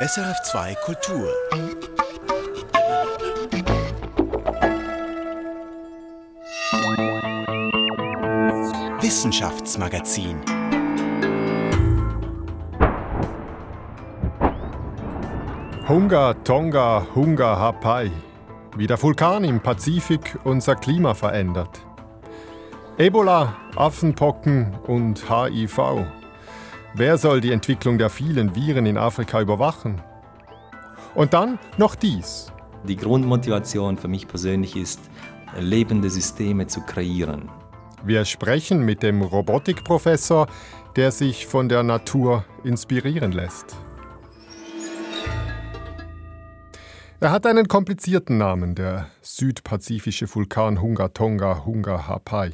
SRF2 Kultur. Wissenschaftsmagazin. Hunga Tonga Hunga Hapai. Wie der Vulkan im Pazifik unser Klima verändert. Ebola, Affenpocken und HIV. Wer soll die Entwicklung der vielen Viren in Afrika überwachen? Und dann noch dies. Die Grundmotivation für mich persönlich ist, lebende Systeme zu kreieren. Wir sprechen mit dem Robotikprofessor, der sich von der Natur inspirieren lässt. Er hat einen komplizierten Namen, der südpazifische Vulkan Hunga Tonga Hunga Hapai.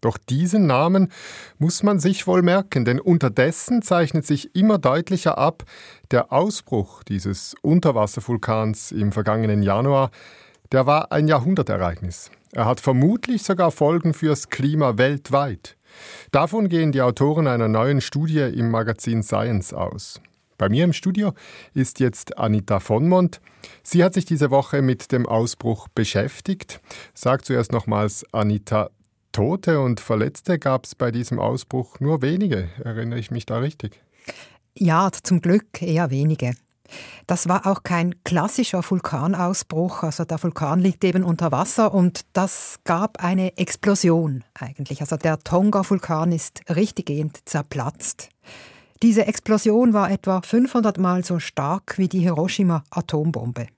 Doch diesen Namen muss man sich wohl merken, denn unterdessen zeichnet sich immer deutlicher ab, der Ausbruch dieses Unterwasservulkans im vergangenen Januar, der war ein Jahrhundertereignis. Er hat vermutlich sogar Folgen fürs Klima weltweit. Davon gehen die Autoren einer neuen Studie im Magazin Science aus. Bei mir im Studio ist jetzt Anita Vonmont. Sie hat sich diese Woche mit dem Ausbruch beschäftigt. Sag zuerst nochmals, Anita, Tote und Verletzte gab es bei diesem Ausbruch nur wenige. Erinnere ich mich da richtig? Ja, zum Glück eher wenige. Das war auch kein klassischer Vulkanausbruch. Also der Vulkan liegt eben unter Wasser und das gab eine Explosion eigentlich. Also der Tonga-Vulkan ist richtiggehend zerplatzt. Diese Explosion war etwa 500 Mal so stark wie die Hiroshima-Atombombe.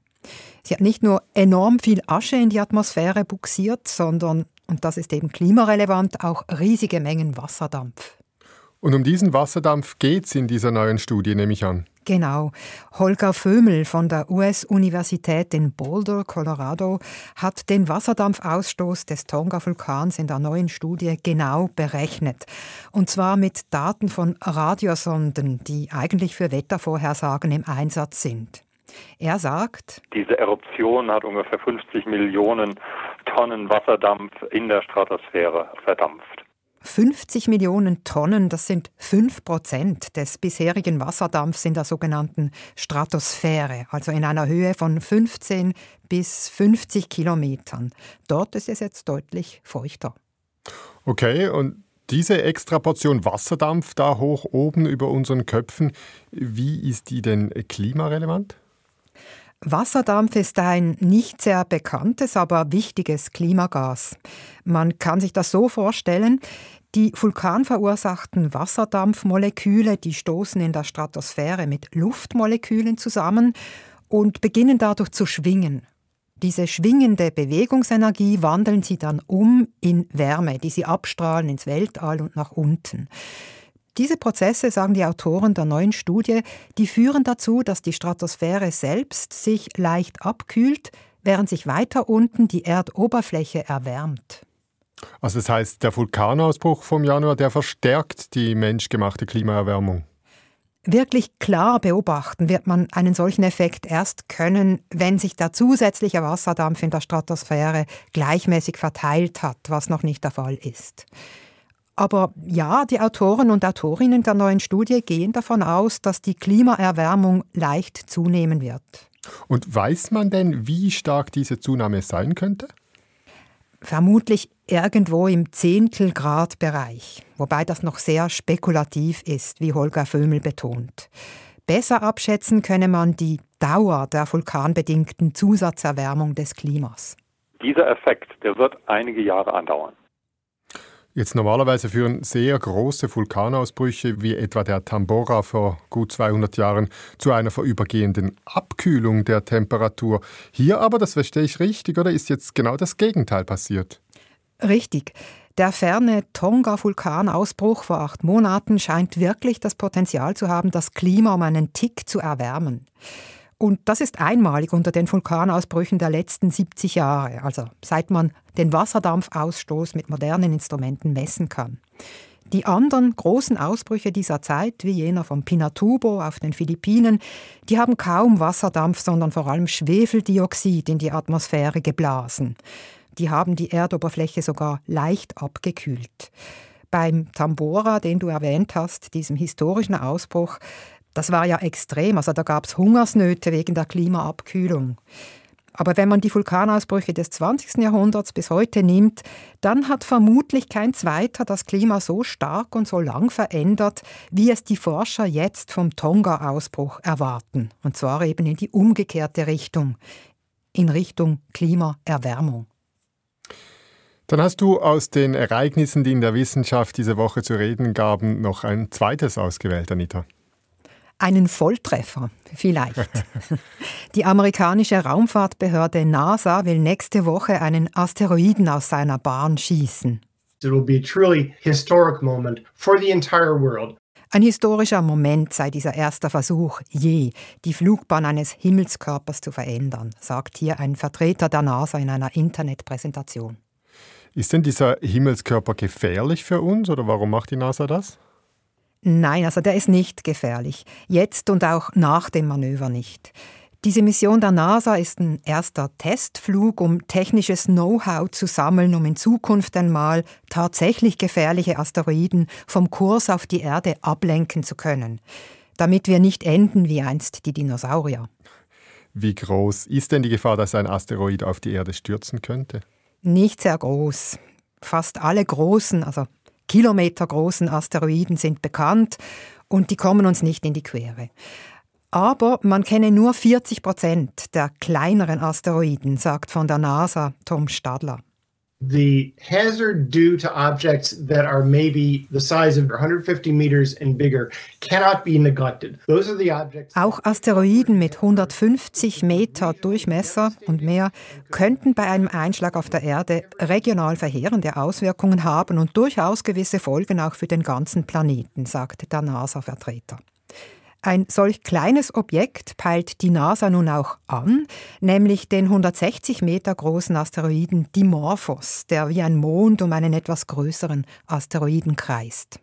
Sie hat nicht nur enorm viel Asche in die Atmosphäre buxiert, sondern und das ist eben klimarelevant, auch riesige Mengen Wasserdampf. Und um diesen Wasserdampf geht es in dieser neuen Studie, nehme ich an. Genau. Holger Vömel von der US-Universität in Boulder, Colorado, hat den Wasserdampfausstoß des Tonga-Vulkans in der neuen Studie genau berechnet. Und zwar mit Daten von Radiosonden, die eigentlich für Wettervorhersagen im Einsatz sind. Er sagt, diese Eruption hat ungefähr 50 Millionen Tonnen Wasserdampf in der Stratosphäre verdampft. 50 Millionen Tonnen, das sind 5 Prozent des bisherigen Wasserdampfs in der sogenannten Stratosphäre, also in einer Höhe von 15 bis 50 Kilometern. Dort ist es jetzt deutlich feuchter. Okay, und diese extra Portion Wasserdampf da hoch oben über unseren Köpfen, wie ist die denn klimarelevant? Wasserdampf ist ein nicht sehr bekanntes, aber wichtiges Klimagas. Man kann sich das so vorstellen, die vulkanverursachten Wasserdampfmoleküle, die stoßen in der Stratosphäre mit Luftmolekülen zusammen und beginnen dadurch zu schwingen. Diese schwingende Bewegungsenergie wandeln sie dann um in Wärme, die sie abstrahlen ins Weltall und nach unten. Diese Prozesse, sagen die Autoren der neuen Studie, die führen dazu, dass die Stratosphäre selbst sich leicht abkühlt, während sich weiter unten die Erdoberfläche erwärmt. Also das heißt, der Vulkanausbruch vom Januar, der verstärkt die menschgemachte Klimaerwärmung. Wirklich klar beobachten wird man einen solchen Effekt erst können, wenn sich der zusätzliche Wasserdampf in der Stratosphäre gleichmäßig verteilt hat, was noch nicht der Fall ist. Aber ja, die Autoren und Autorinnen der neuen Studie gehen davon aus, dass die Klimaerwärmung leicht zunehmen wird. Und weiß man denn, wie stark diese Zunahme sein könnte? Vermutlich irgendwo im Zehntelgrad-Bereich, wobei das noch sehr spekulativ ist, wie Holger Vömel betont. Besser abschätzen könne man die Dauer der vulkanbedingten Zusatzerwärmung des Klimas. Dieser Effekt, der wird einige Jahre andauern. Jetzt normalerweise führen sehr große Vulkanausbrüche wie etwa der Tambora vor gut 200 Jahren zu einer vorübergehenden Abkühlung der Temperatur. Hier aber, das verstehe ich richtig, oder ist jetzt genau das Gegenteil passiert? Richtig. Der ferne Tonga-Vulkanausbruch vor acht Monaten scheint wirklich das Potenzial zu haben, das Klima um einen Tick zu erwärmen. Und das ist einmalig unter den Vulkanausbrüchen der letzten 70 Jahre, also seit man den Wasserdampfausstoß mit modernen Instrumenten messen kann. Die anderen großen Ausbrüche dieser Zeit, wie jener von Pinatubo auf den Philippinen, die haben kaum Wasserdampf, sondern vor allem Schwefeldioxid in die Atmosphäre geblasen. Die haben die Erdoberfläche sogar leicht abgekühlt. Beim Tambora, den du erwähnt hast, diesem historischen Ausbruch, Das war ja extrem, also da gab es Hungersnöte wegen der Klimaabkühlung. Aber wenn man die Vulkanausbrüche des 20. Jahrhunderts bis heute nimmt, dann hat vermutlich kein zweiter das Klima so stark und so lang verändert, wie es die Forscher jetzt vom Tonga-Ausbruch erwarten. Und zwar eben in die umgekehrte Richtung, in Richtung Klimaerwärmung. Dann hast du aus den Ereignissen, die in der Wissenschaft diese Woche zu reden gaben, noch ein zweites ausgewählt, Anita. Einen Volltreffer, vielleicht. Die amerikanische Raumfahrtbehörde NASA will nächste Woche einen Asteroiden aus seiner Bahn schießen. It will be a truly historic moment for the entire world. Ein historischer Moment sei dieser erste Versuch je, die Flugbahn eines Himmelskörpers zu verändern, sagt hier ein Vertreter der NASA in einer Internetpräsentation. Ist denn dieser Himmelskörper gefährlich für uns oder warum macht die NASA das? Nein, also der ist nicht gefährlich. Jetzt und auch nach dem Manöver nicht. Diese Mission der NASA ist ein erster Testflug, um technisches Know-how zu sammeln, um in Zukunft einmal tatsächlich gefährliche Asteroiden vom Kurs auf die Erde ablenken zu können, damit wir nicht enden wie einst die Dinosaurier. Wie groß ist denn die Gefahr, dass ein Asteroid auf die Erde stürzen könnte? Nicht sehr groß. Fast alle großen, also kilometergroßen Asteroiden sind bekannt und die kommen uns nicht in die Quere. Aber man kenne nur 40 Prozent der kleineren Asteroiden, sagt von der NASA Tom Stadler the hazard due to objects that are maybe the size of 150 meters and bigger cannot be neglected. Those are the objects. Auch Asteroiden mit 150 Meter Durchmesser und mehr könnten bei einem Einschlag auf der Erde regional verheerende Auswirkungen haben und durchaus gewisse Folgen auch für den ganzen Planeten, sagt der NASA-Vertreter. Ein solch kleines Objekt peilt die NASA nun auch an, nämlich den 160 Meter großen Asteroiden Dimorphos, der wie ein Mond um einen etwas größeren Asteroiden kreist.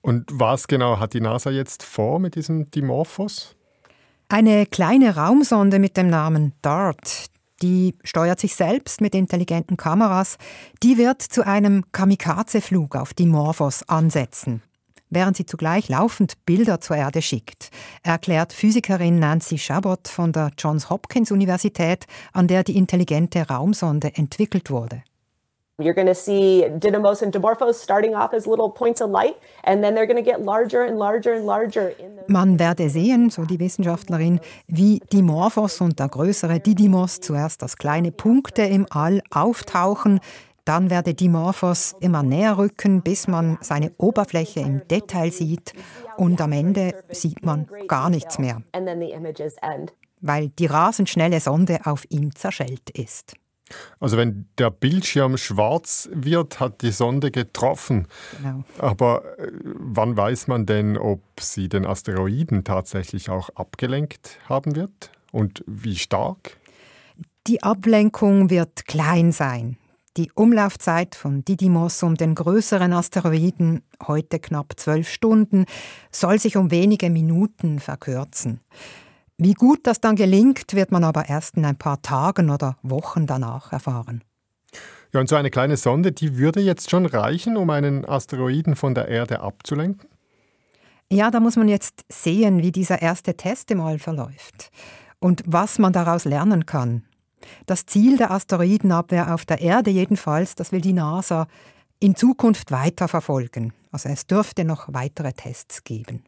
Und was genau hat die NASA jetzt vor mit diesem Dimorphos? Eine kleine Raumsonde mit dem Namen DART, die steuert sich selbst mit intelligenten Kameras, die wird zu einem Kamikaze-Flug auf Dimorphos ansetzen während sie zugleich laufend Bilder zur Erde schickt, erklärt Physikerin Nancy Chabot von der Johns Hopkins Universität, an der die intelligente Raumsonde entwickelt wurde. You're going to see Didymos and Dimorphos starting off as little points of light and then they're going to get larger and larger and larger. Man werde sehen, so die Wissenschaftlerin, wie Dimorphos und der größere Didymos zuerst als kleine Punkte im All auftauchen, dann werde Dimorphos immer näher rücken, bis man seine Oberfläche im Detail sieht und am Ende sieht man gar nichts mehr, weil die rasend schnelle Sonde auf ihm zerschellt ist. Also wenn der Bildschirm schwarz wird, hat die Sonde getroffen. Genau. Aber äh, wann weiß man denn, ob sie den Asteroiden tatsächlich auch abgelenkt haben wird? Und wie stark? Die Ablenkung wird klein sein. Die Umlaufzeit von Didymos um den größeren Asteroiden, heute knapp zwölf Stunden, soll sich um wenige Minuten verkürzen. Wie gut das dann gelingt, wird man aber erst in ein paar Tagen oder Wochen danach erfahren. Ja, und so eine kleine Sonde, die würde jetzt schon reichen, um einen Asteroiden von der Erde abzulenken? Ja, da muss man jetzt sehen, wie dieser erste Test im All verläuft und was man daraus lernen kann. Das Ziel der Asteroidenabwehr auf der Erde jedenfalls, das will die NASA in Zukunft weiter verfolgen. Also es dürfte noch weitere Tests geben.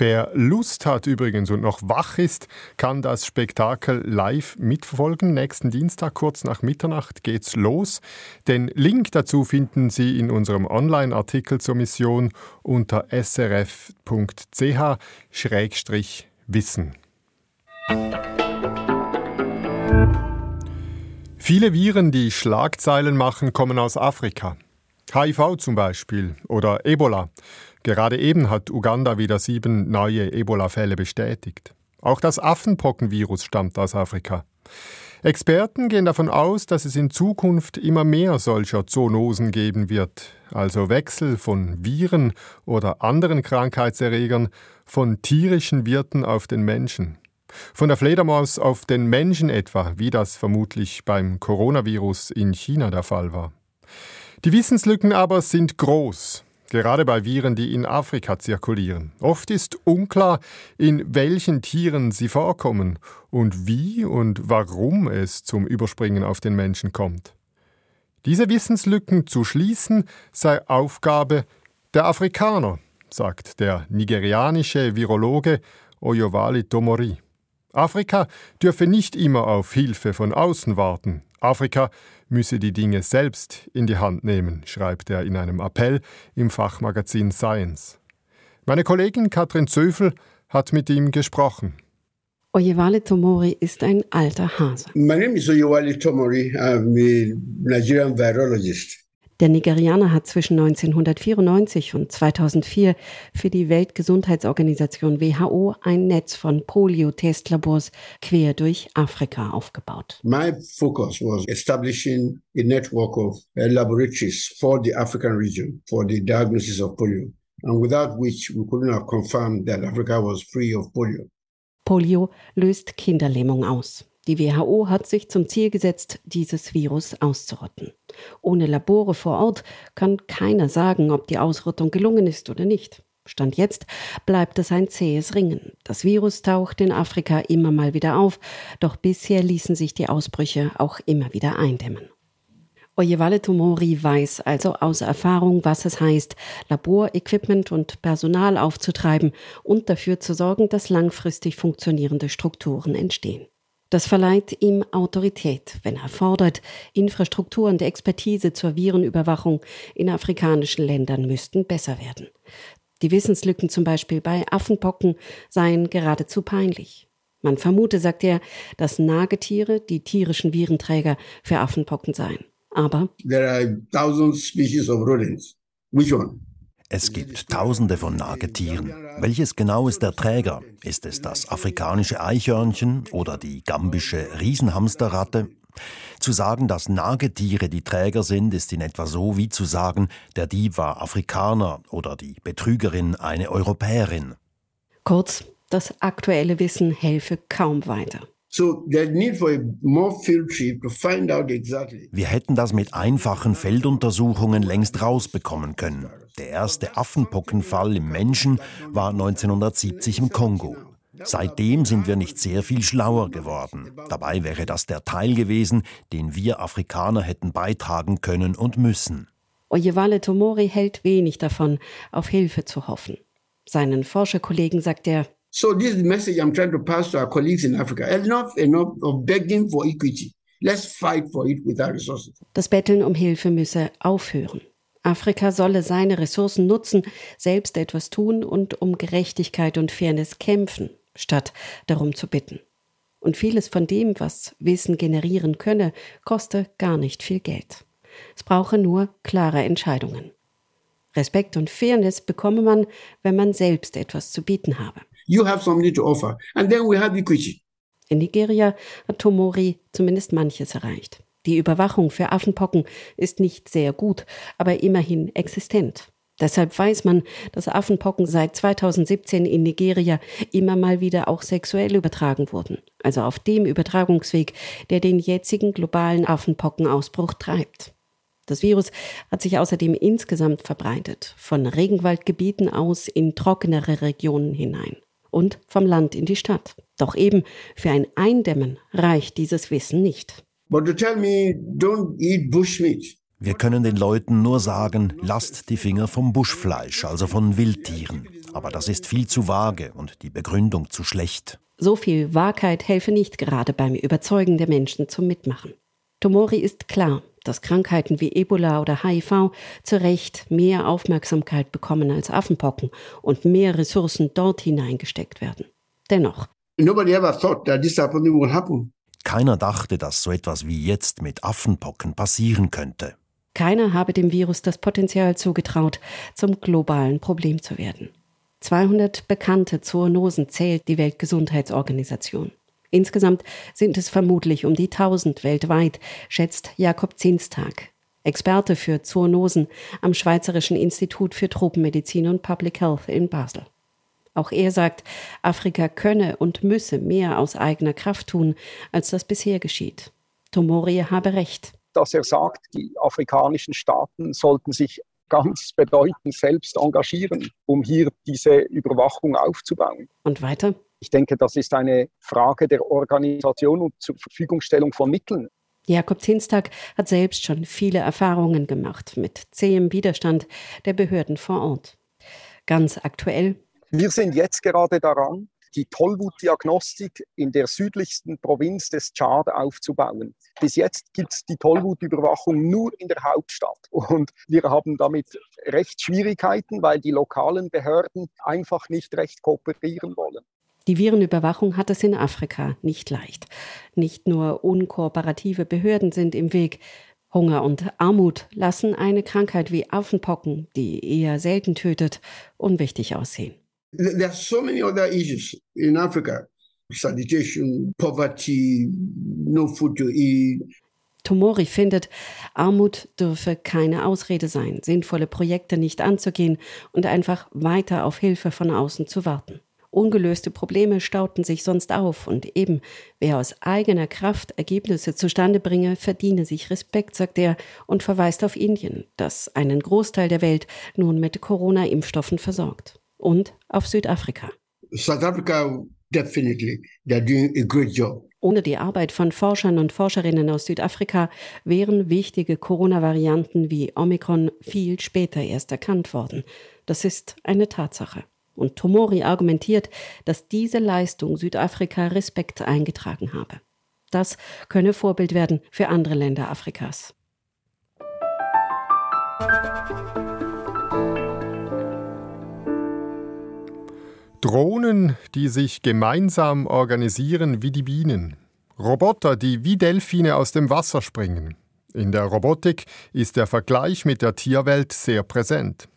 Wer Lust hat übrigens und noch wach ist, kann das Spektakel live mitverfolgen. Nächsten Dienstag kurz nach Mitternacht geht's los. Den Link dazu finden Sie in unserem Online-Artikel zur Mission unter srf.ch-wissen. Viele Viren, die Schlagzeilen machen, kommen aus Afrika. HIV zum Beispiel oder Ebola. Gerade eben hat Uganda wieder sieben neue Ebola-Fälle bestätigt. Auch das Affenpockenvirus stammt aus Afrika. Experten gehen davon aus, dass es in Zukunft immer mehr solcher Zoonosen geben wird, also Wechsel von Viren oder anderen Krankheitserregern von tierischen Wirten auf den Menschen. Von der Fledermaus auf den Menschen etwa, wie das vermutlich beim Coronavirus in China der Fall war. Die Wissenslücken aber sind groß. gerade bei Viren, die in Afrika zirkulieren. Oft ist unklar, in welchen Tieren sie vorkommen und wie und warum es zum Überspringen auf den Menschen kommt. Diese Wissenslücken zu schließen sei Aufgabe der Afrikaner, sagt der nigerianische Virologe Oyovali Tomori. Afrika dürfe nicht immer auf Hilfe von außen warten. Afrika müsse die Dinge selbst in die Hand nehmen, schreibt er in einem Appell im Fachmagazin Science. Meine Kollegin Katrin Zöfel hat mit ihm gesprochen. Oyewale Tomori ist ein alter Hase. My name is Oyewale Tomori. I'm a Nigerian virologist. Der Nigerianer hat zwischen 1994 und 2004 für die Weltgesundheitsorganisation WHO ein Netz von Polio-Testlabors quer durch Afrika aufgebaut. My focus was establishing a network of uh, laboratories for the African region for the diagnosis of polio, and without which we couldn't have confirmed that Africa was free of polio. Polio löst Kinderlähmung aus. Die WHO hat sich zum Ziel gesetzt, dieses Virus auszurotten. Ohne Labore vor Ort kann keiner sagen, ob die Ausrottung gelungen ist oder nicht. Stand jetzt bleibt es ein zähes Ringen. Das Virus taucht in Afrika immer mal wieder auf, doch bisher ließen sich die Ausbrüche auch immer wieder eindämmen. Oyewale Tomori weiß also aus Erfahrung, was es heißt, Laborequipment und Personal aufzutreiben und dafür zu sorgen, dass langfristig funktionierende Strukturen entstehen. Das verleiht ihm Autorität, wenn er fordert, Infrastruktur und Expertise zur Virenüberwachung in afrikanischen Ländern müssten besser werden. Die Wissenslücken zum Beispiel bei Affenpocken seien geradezu peinlich. Man vermute, sagt er, dass Nagetiere die tierischen Virenträger für Affenpocken seien. Aber There are thousands species of rodents. Which one? Es gibt tausende von Nagetieren. Welches genau ist der Träger? Ist es das afrikanische Eichhörnchen oder die gambische Riesenhamsterratte? Zu sagen, dass Nagetiere die Träger sind, ist in etwa so wie zu sagen, der Dieb war Afrikaner oder die Betrügerin eine Europäerin. kurz, das aktuelle Wissen helfe kaum weiter. So there's need for a more field trip to find out exactly. Wir hätten das mit einfachen Felduntersuchungen längst rausbekommen können. Der erste Affenpockenfall im Menschen war 1970 im Kongo. Seitdem sind wir nicht sehr viel schlauer geworden. Dabei wäre das der Teil gewesen, den wir Afrikaner hätten beitragen können und müssen. Oyewale Tomori hält wenig davon, auf Hilfe zu hoffen. Seinen Forscherkollegen sagt er, So this is the message I'm trying to pass to our colleagues in Africa. Enough, enough of begging for equity. Let's fight for it with our resources. das Betteln um Hilfe müsse aufhören. Afrika solle seine Ressourcen nutzen, selbst etwas tun und um Gerechtigkeit und Fairness kämpfen, statt darum zu bitten. Und vieles von dem, was Wissen generieren könne, koste gar nicht viel Geld. Es brauche nur klare Entscheidungen. Respekt und Fairness bekomme man, wenn man selbst etwas zu bieten habe. You have something to offer. And then we have equity. In Nigeria hat Tomori zumindest manches erreicht. Die Überwachung für Affenpocken ist nicht sehr gut, aber immerhin existent. Deshalb weiß man, dass Affenpocken seit 2017 in Nigeria immer mal wieder auch sexuell übertragen wurden, also auf dem Übertragungsweg, der den jetzigen globalen Affenpockenausbruch treibt. Das Virus hat sich außerdem insgesamt verbreitet, von Regenwaldgebieten aus in trockenere Regionen hinein und vom Land in die Stadt. Doch eben für ein Eindämmen reicht dieses Wissen nicht. But to tell me, don't eat bushmeat. Wir können den Leuten nur sagen, lasst die Finger vom Buschfleisch, also von Wildtieren. Aber das ist viel zu vage und die Begründung zu schlecht. So viel Wahrheit helfe nicht gerade beim Überzeugen der Menschen zum Mitmachen. Tomori ist klar, dass Krankheiten wie Ebola oder HIV zu Recht mehr Aufmerksamkeit bekommen als Affenpocken und mehr Ressourcen dort hineingesteckt werden. Dennoch, Nobody ever thought that this would happen. Keiner dachte, dass so etwas wie jetzt mit Affenpocken passieren könnte. keiner habe dem Virus das Potenzial zugetraut, zum globalen Problem zu werden. 200 bekannte Zoonosen zählt die Weltgesundheitsorganisation. Insgesamt sind es vermutlich um die 1000 weltweit, schätzt Jakob Zinstag, Experte für Zoonosen am Schweizerischen Institut für Tropenmedizin und Public Health in Basel. Auch er sagt, Afrika könne und müsse mehr aus eigener Kraft tun, als das bisher geschieht. Tomori habe recht. dass er sagt, die afrikanischen Staaten sollten sich ganz bedeutend selbst engagieren, um hier diese Überwachung aufzubauen. Und weiter? Ich denke, das ist eine Frage der Organisation und zur Verfügungstellung von Mitteln. Jakob Zinstag hat selbst schon viele Erfahrungen gemacht mit zähem Widerstand der Behörden vor Ort. Ganz aktuell. Wir sind jetzt gerade daran, die Tollwutdiagnostik in der südlichsten Provinz des Tschad aufzubauen. Bis jetzt gibt es die Tollwutüberwachung nur in der Hauptstadt und wir haben damit recht Schwierigkeiten, weil die lokalen Behörden einfach nicht recht kooperieren wollen. Die Virenüberwachung hat es in Afrika nicht leicht. Nicht nur unkooperative Behörden sind im Weg. Hunger und Armut lassen eine Krankheit wie Affenpocken, die eher selten tötet, unwichtig aussehen. There are so many other issues in Africa. Sanitation, poverty, no food to eat. Tomori findet, Armut dürfe keine Ausrede sein, sinnvolle Projekte nicht anzugehen und einfach weiter auf Hilfe von außen zu warten. Ungelöste Probleme stauten sich sonst auf und eben wer aus eigener Kraft Ergebnisse zustande bringe, verdiene sich Respekt, sagt er und verweist auf Indien, das einen Großteil der Welt nun mit Corona-Impfstoffen versorgt. Und auf Südafrika. South Africa, definitely, they're doing a great job. Ohne die Arbeit von Forschern und Forscherinnen aus Südafrika wären wichtige Corona-Varianten wie Omikron viel später erst erkannt worden. Das ist eine Tatsache. Und Tomori argumentiert, dass diese Leistung Südafrika Respekt eingetragen habe. Das könne Vorbild werden für andere Länder Afrikas. Drohnen, die sich gemeinsam organisieren wie die Bienen. Roboter, die wie Delfine aus dem Wasser springen. In der Robotik ist der Vergleich mit der Tierwelt sehr präsent.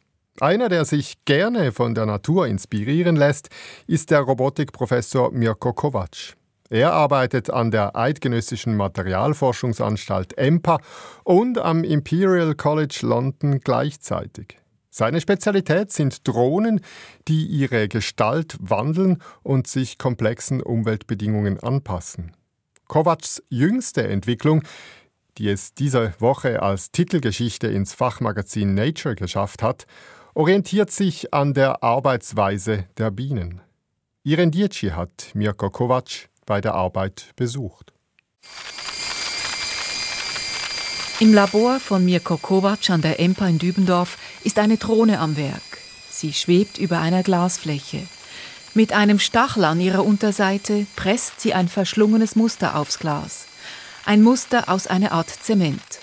Einer, der sich gerne von der Natur inspirieren lässt, ist der Robotikprofessor Mirko Kovac. Er arbeitet an der Eidgenössischen Materialforschungsanstalt EMPA und am Imperial College London gleichzeitig. Seine Spezialität sind Drohnen, die ihre Gestalt wandeln und sich komplexen Umweltbedingungen anpassen. Kovacs jüngste Entwicklung, die es diese Woche als Titelgeschichte ins Fachmagazin Nature geschafft hat, orientiert sich an der Arbeitsweise der Bienen. Iren Dietschi hat Mirko Kovac bei der Arbeit besucht. Im Labor von Mirko Kovac an der EMPA in Dübendorf ist eine Drohne am Werk. Sie schwebt über einer Glasfläche. Mit einem Stachel an ihrer Unterseite presst sie ein verschlungenes Muster aufs Glas. Ein Muster aus einer Art Zement.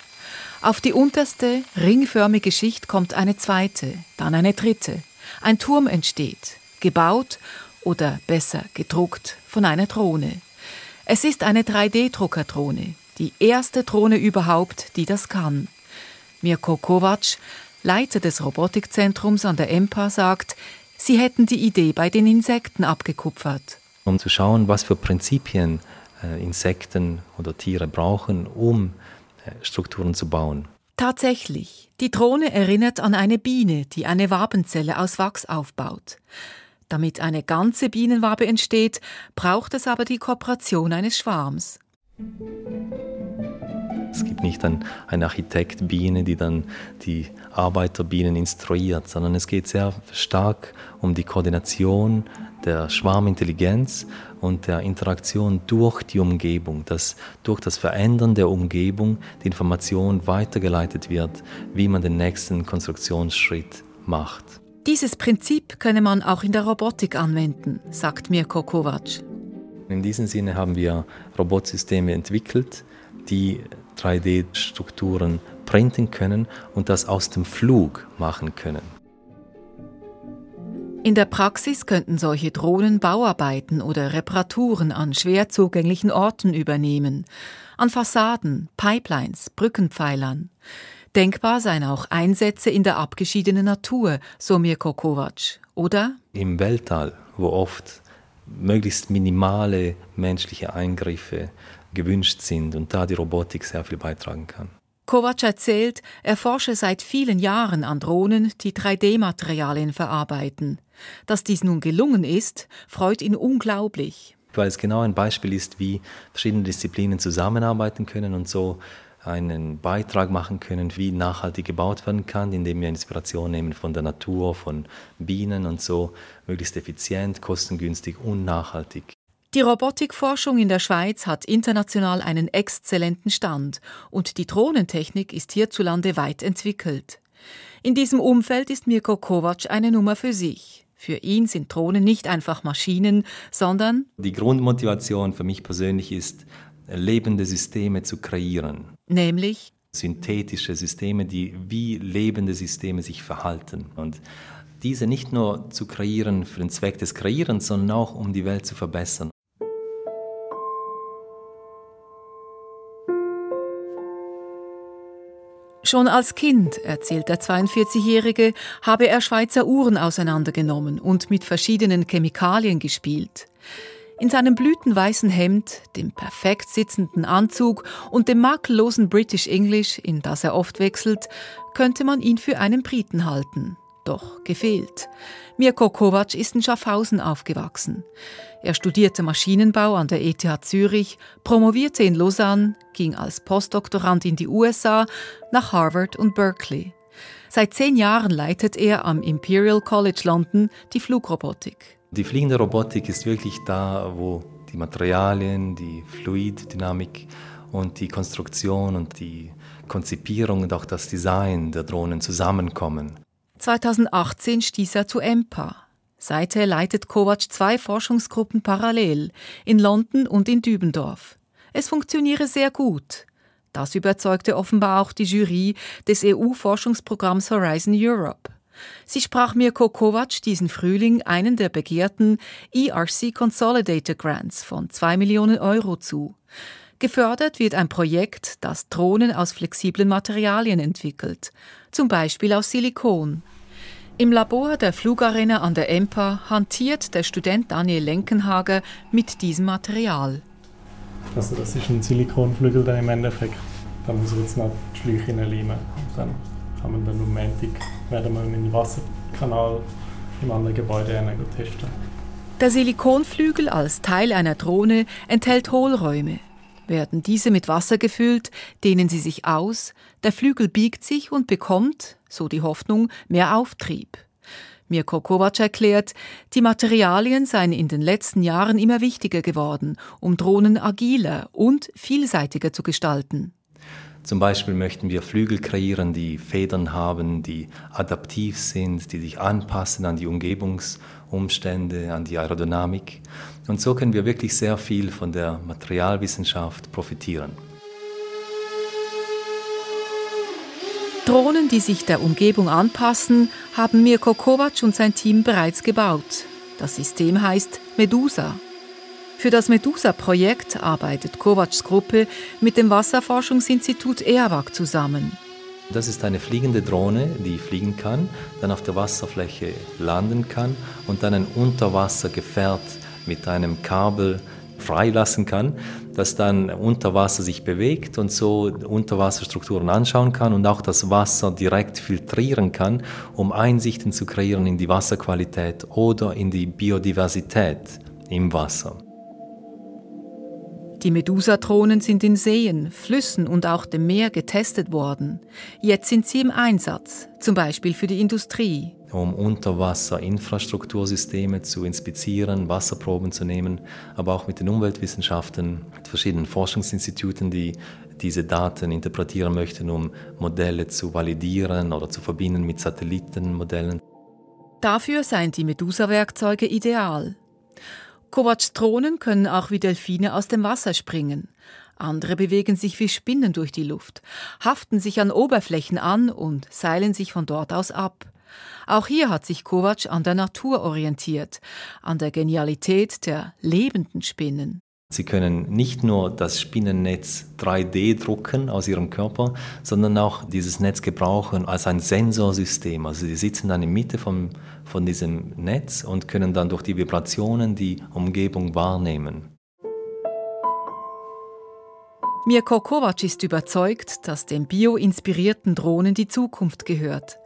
Auf die unterste, ringförmige Schicht kommt eine zweite, dann eine dritte. Ein Turm entsteht, gebaut oder besser gedruckt von einer Drohne. Es ist eine 3D-Druckerdrohne, die erste Drohne überhaupt, die das kann. Mirko Kovac, Leiter des Robotikzentrums an der EMPA, sagt, sie hätten die Idee bei den Insekten abgekupfert. Um zu schauen, was für Prinzipien äh, Insekten oder Tiere brauchen, um Strukturen zu bauen. Tatsächlich, die Drohne erinnert an eine Biene, die eine Wabenzelle aus Wachs aufbaut. Damit eine ganze Bienenwabe entsteht, braucht es aber die Kooperation eines Schwarms. Es gibt nicht ein, eine Architektbiene, die dann die Arbeiterbienen instruiert, sondern es geht sehr stark um die Koordination der Schwarmintelligenz und der Interaktion durch die Umgebung, dass durch das Verändern der Umgebung die Information weitergeleitet wird, wie man den nächsten Konstruktionsschritt macht. Dieses Prinzip könne man auch in der Robotik anwenden, sagt Mirko Kovac. In diesem Sinne haben wir Robotsysteme entwickelt, die 3D-Strukturen printen können und das aus dem Flug machen können. In der Praxis könnten solche Drohnen Bauarbeiten oder Reparaturen an schwer zugänglichen Orten übernehmen, an Fassaden, Pipelines, Brückenpfeilern. Denkbar seien auch Einsätze in der abgeschiedenen Natur, so Mirko Kovac, oder? Im Weltall, wo oft möglichst minimale menschliche Eingriffe gewünscht sind und da die Robotik sehr viel beitragen kann. Kovac erzählt, er forsche seit vielen Jahren an Drohnen, die 3D-Materialien verarbeiten. Dass dies nun gelungen ist, freut ihn unglaublich. Weil es genau ein Beispiel ist, wie verschiedene Disziplinen zusammenarbeiten können und so einen Beitrag machen können, wie nachhaltig gebaut werden kann, indem wir Inspiration nehmen von der Natur, von Bienen und so möglichst effizient, kostengünstig und nachhaltig. Die Robotikforschung in der Schweiz hat international einen exzellenten Stand und die Drohnentechnik ist hierzulande weit entwickelt. In diesem Umfeld ist Mirko Kovac eine Nummer für sich. Für ihn sind Drohnen nicht einfach Maschinen, sondern die Grundmotivation für mich persönlich ist, lebende Systeme zu kreieren. Nämlich synthetische Systeme, die wie lebende Systeme sich verhalten. Und diese nicht nur zu kreieren für den Zweck des Kreierens, sondern auch um die Welt zu verbessern. Schon als Kind, erzählt der 42-Jährige, habe er Schweizer Uhren auseinandergenommen und mit verschiedenen Chemikalien gespielt. In seinem blütenweißen Hemd, dem perfekt sitzenden Anzug und dem makellosen British English, in das er oft wechselt, könnte man ihn für einen Briten halten. Doch gefehlt. Mirko Kovac ist in Schaffhausen aufgewachsen. Er studierte Maschinenbau an der ETH Zürich, promovierte in Lausanne, ging als Postdoktorand in die USA, nach Harvard und Berkeley. Seit zehn Jahren leitet er am Imperial College London die Flugrobotik. Die fliegende Robotik ist wirklich da, wo die Materialien, die Fluiddynamik und die Konstruktion und die Konzipierung und auch das Design der Drohnen zusammenkommen. 2018 stieß er zu EMPA, Seither leitet Kovac zwei Forschungsgruppen parallel, in London und in Dübendorf. Es funktioniere sehr gut. Das überzeugte offenbar auch die Jury des EU-Forschungsprogramms Horizon Europe. Sie sprach Mirko Kovac diesen Frühling einen der begehrten ERC Consolidator Grants von zwei Millionen Euro zu. Gefördert wird ein Projekt, das Drohnen aus flexiblen Materialien entwickelt, zum Beispiel aus Silikon. Im Labor der Flugarena an der EMPA hantiert der Student Daniel Lenkenhager mit diesem Material. Also das ist ein Silikonflügel dann im Endeffekt. Da muss man jetzt noch die Schläuche hineinleimen. Und dann kann man dann am Montag werden wir in den Wasserkanal im anderen Gebäude testen. Der Silikonflügel als Teil einer Drohne enthält Hohlräume. Werden diese mit Wasser gefüllt, dehnen sie sich aus, der Flügel biegt sich und bekommt, so die Hoffnung, mehr Auftrieb. Mirko Kovac erklärt, die Materialien seien in den letzten Jahren immer wichtiger geworden, um Drohnen agiler und vielseitiger zu gestalten. Zum Beispiel möchten wir Flügel kreieren, die Federn haben, die adaptiv sind, die sich anpassen an die Umgebungsumstände, an die Aerodynamik. Und so können wir wirklich sehr viel von der Materialwissenschaft profitieren. Drohnen, die sich der Umgebung anpassen, haben Mirko Kovac und sein Team bereits gebaut. Das System heißt Medusa. Für das Medusa-Projekt arbeitet Kovacs Gruppe mit dem Wasserforschungsinstitut EAWAG zusammen. Das ist eine fliegende Drohne, die fliegen kann, dann auf der Wasserfläche landen kann und dann ein Unterwassergefährt mit einem Kabel freilassen kann, das dann unter Wasser sich bewegt und so Unterwasserstrukturen anschauen kann und auch das Wasser direkt filtrieren kann, um Einsichten zu kreieren in die Wasserqualität oder in die Biodiversität im Wasser. Die Medusa-Drohnen sind in Seen, Flüssen und auch dem Meer getestet worden. Jetzt sind sie im Einsatz, zum Beispiel für die Industrie. Um Unterwasserinfrastruktursysteme zu inspizieren, Wasserproben zu nehmen, aber auch mit den Umweltwissenschaften, mit verschiedenen Forschungsinstituten, die diese Daten interpretieren möchten, um Modelle zu validieren oder zu verbinden mit Satellitenmodellen. Dafür seien die Medusa-Werkzeuge ideal. Kovacs Drohnen können auch wie Delfine aus dem Wasser springen. Andere bewegen sich wie Spinnen durch die Luft, haften sich an Oberflächen an und seilen sich von dort aus ab. Auch hier hat sich Kovac an der Natur orientiert, an der Genialität der lebenden Spinnen. Sie können nicht nur das Spinnennetz 3D drucken aus ihrem Körper, sondern auch dieses Netz gebrauchen als ein Sensorsystem. Also sie sitzen dann in der Mitte von, von diesem Netz und können dann durch die Vibrationen die Umgebung wahrnehmen. Mirko Kovac ist überzeugt, dass den bioinspirierten Drohnen die Zukunft gehört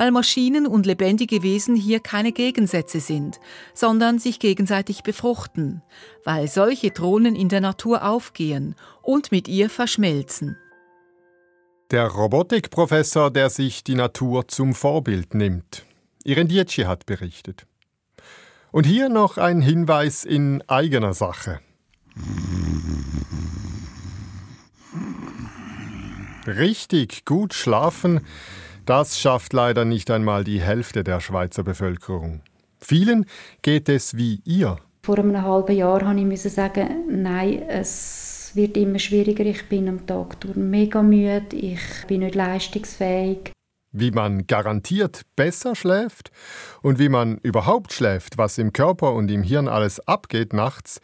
weil Maschinen und lebendige Wesen hier keine Gegensätze sind, sondern sich gegenseitig befruchten, weil solche Drohnen in der Natur aufgehen und mit ihr verschmelzen. Der Robotikprofessor, der sich die Natur zum Vorbild nimmt. Iren Dietschi hat berichtet. Und hier noch ein Hinweis in eigener Sache. Richtig gut schlafen, das schafft leider nicht einmal die Hälfte der Schweizer Bevölkerung. Vielen geht es wie ihr. Vor einem halben Jahr musste ich sagen, nein, es wird immer schwieriger. Ich bin am Tag mega müde, ich bin nicht leistungsfähig. Wie man garantiert besser schläft und wie man überhaupt schläft, was im Körper und im Hirn alles abgeht nachts,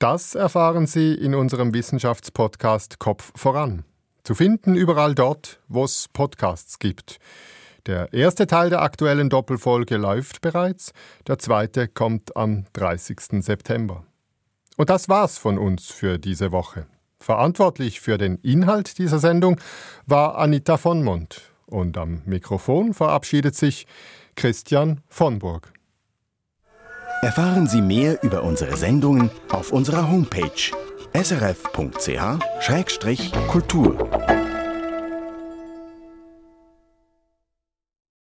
das erfahren Sie in unserem Wissenschaftspodcast Kopf voran. Zu finden überall dort, wo es Podcasts gibt. Der erste Teil der aktuellen Doppelfolge läuft bereits, der zweite kommt am 30. September. Und das war's von uns für diese Woche. Verantwortlich für den Inhalt dieser Sendung war Anita von Mond und am Mikrofon verabschiedet sich Christian von Burg. Erfahren Sie mehr über unsere Sendungen auf unserer Homepage srf.ch-kultur.